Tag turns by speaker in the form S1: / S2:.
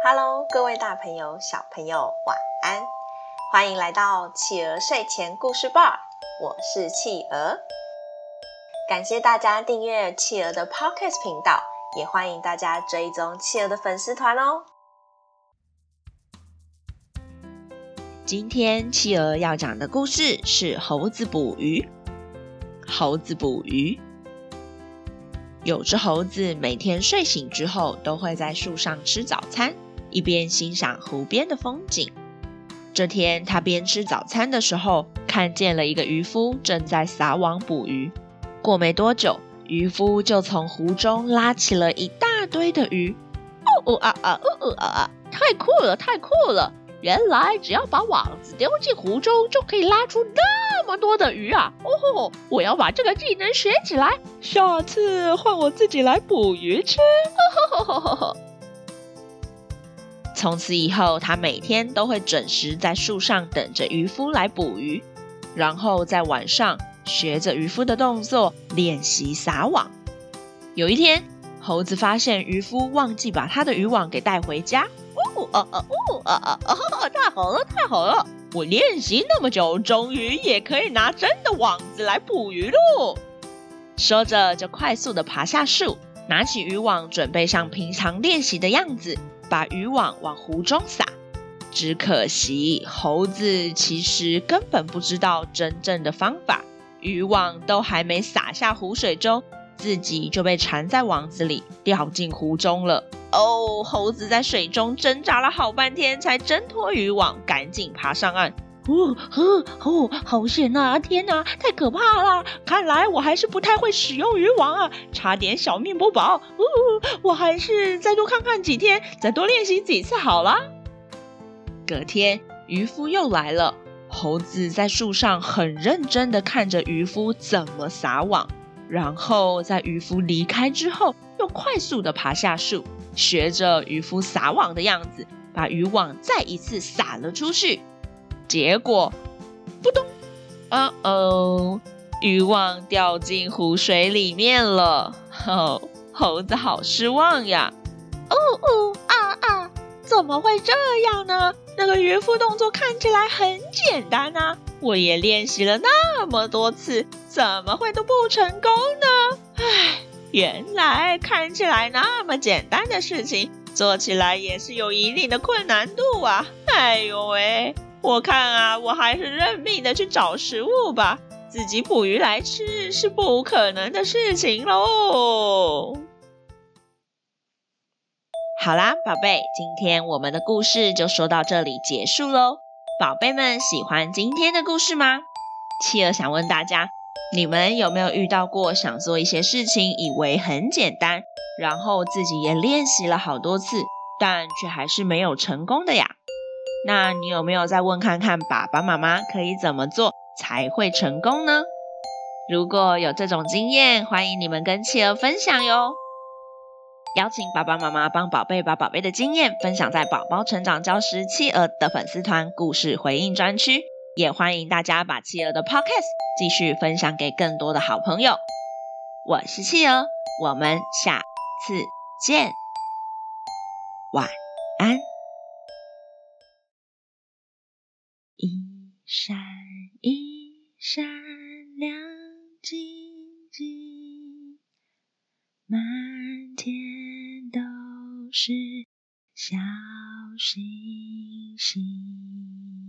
S1: Hello，各位大朋友、小朋友，晚安！欢迎来到企鹅睡前故事吧，我是企鹅。感谢大家订阅企鹅的 Podcast 频道，也欢迎大家追踪企鹅的粉丝团哦。今天企鹅要讲的故事是猴子捕鱼。猴子捕鱼。有只猴子每天睡醒之后，都会在树上吃早餐，一边欣赏湖边的风景。这天，他边吃早餐的时候，看见了一个渔夫正在撒网捕鱼。过没多久，渔夫就从湖中拉起了一大堆的鱼。哦哦啊啊，哦哦啊啊，太酷了，太酷了！原来只要把网子丢进湖中，就可以拉出那么多的鱼啊！哦吼，我要把这个技能学起来，下次换我自己来捕鱼吃。哦吼吼吼吼！从此以后，他每天都会准时在树上等着渔夫来捕鱼，然后在晚上学着渔夫的动作练习撒网。有一天，猴子发现渔夫忘记把他的渔网给带回家。哦哦哦哦哦哦！太好了，太好了！我练习那么久，终于也可以拿真的网子来捕鱼喽。说着，就快速的爬下树，拿起渔网，准备像平常练习的样子，把渔网往湖中撒。只可惜，猴子其实根本不知道真正的方法，渔网都还没撒下湖水中，自己就被缠在网子里，掉进湖中了。哦，猴子在水中挣扎了好半天，才挣脱渔网，赶紧爬上岸。哦，哦，哦，好险呐！天哪，太可怕了！看来我还是不太会使用渔网啊，差点小命不保。哦，我还是再多看看几天，再多练习几次好了。隔天，渔夫又来了。猴子在树上很认真的看着渔夫怎么撒网。然后在渔夫离开之后，又快速的爬下树，学着渔夫撒网的样子，把渔网再一次撒了出去。结果，扑通！啊哦，渔网掉进湖水里面了。哦，猴子好失望呀！哦哦啊啊！怎么会这样呢？那个渔夫动作看起来很简单啊，我也练习了那么多次。怎么会都不成功呢？唉，原来看起来那么简单的事情，做起来也是有一定的困难度啊！哎呦喂，我看啊，我还是认命的去找食物吧，自己捕鱼来吃是不可能的事情喽。好啦，宝贝，今天我们的故事就说到这里结束喽。宝贝们喜欢今天的故事吗？企鹅想问大家。你们有没有遇到过想做一些事情，以为很简单，然后自己也练习了好多次，但却还是没有成功的呀？那你有没有再问看看爸爸妈妈可以怎么做才会成功呢？如果有这种经验，欢迎你们跟企鹅分享哟。邀请爸爸妈妈帮宝贝把宝贝的经验分享在宝宝成长教室企鹅的粉丝团故事回应专区。也欢迎大家把企鹅的 Podcast 继续分享给更多的好朋友。我是企鹅，我们下次见，晚亮晶晶，满天都是小星星。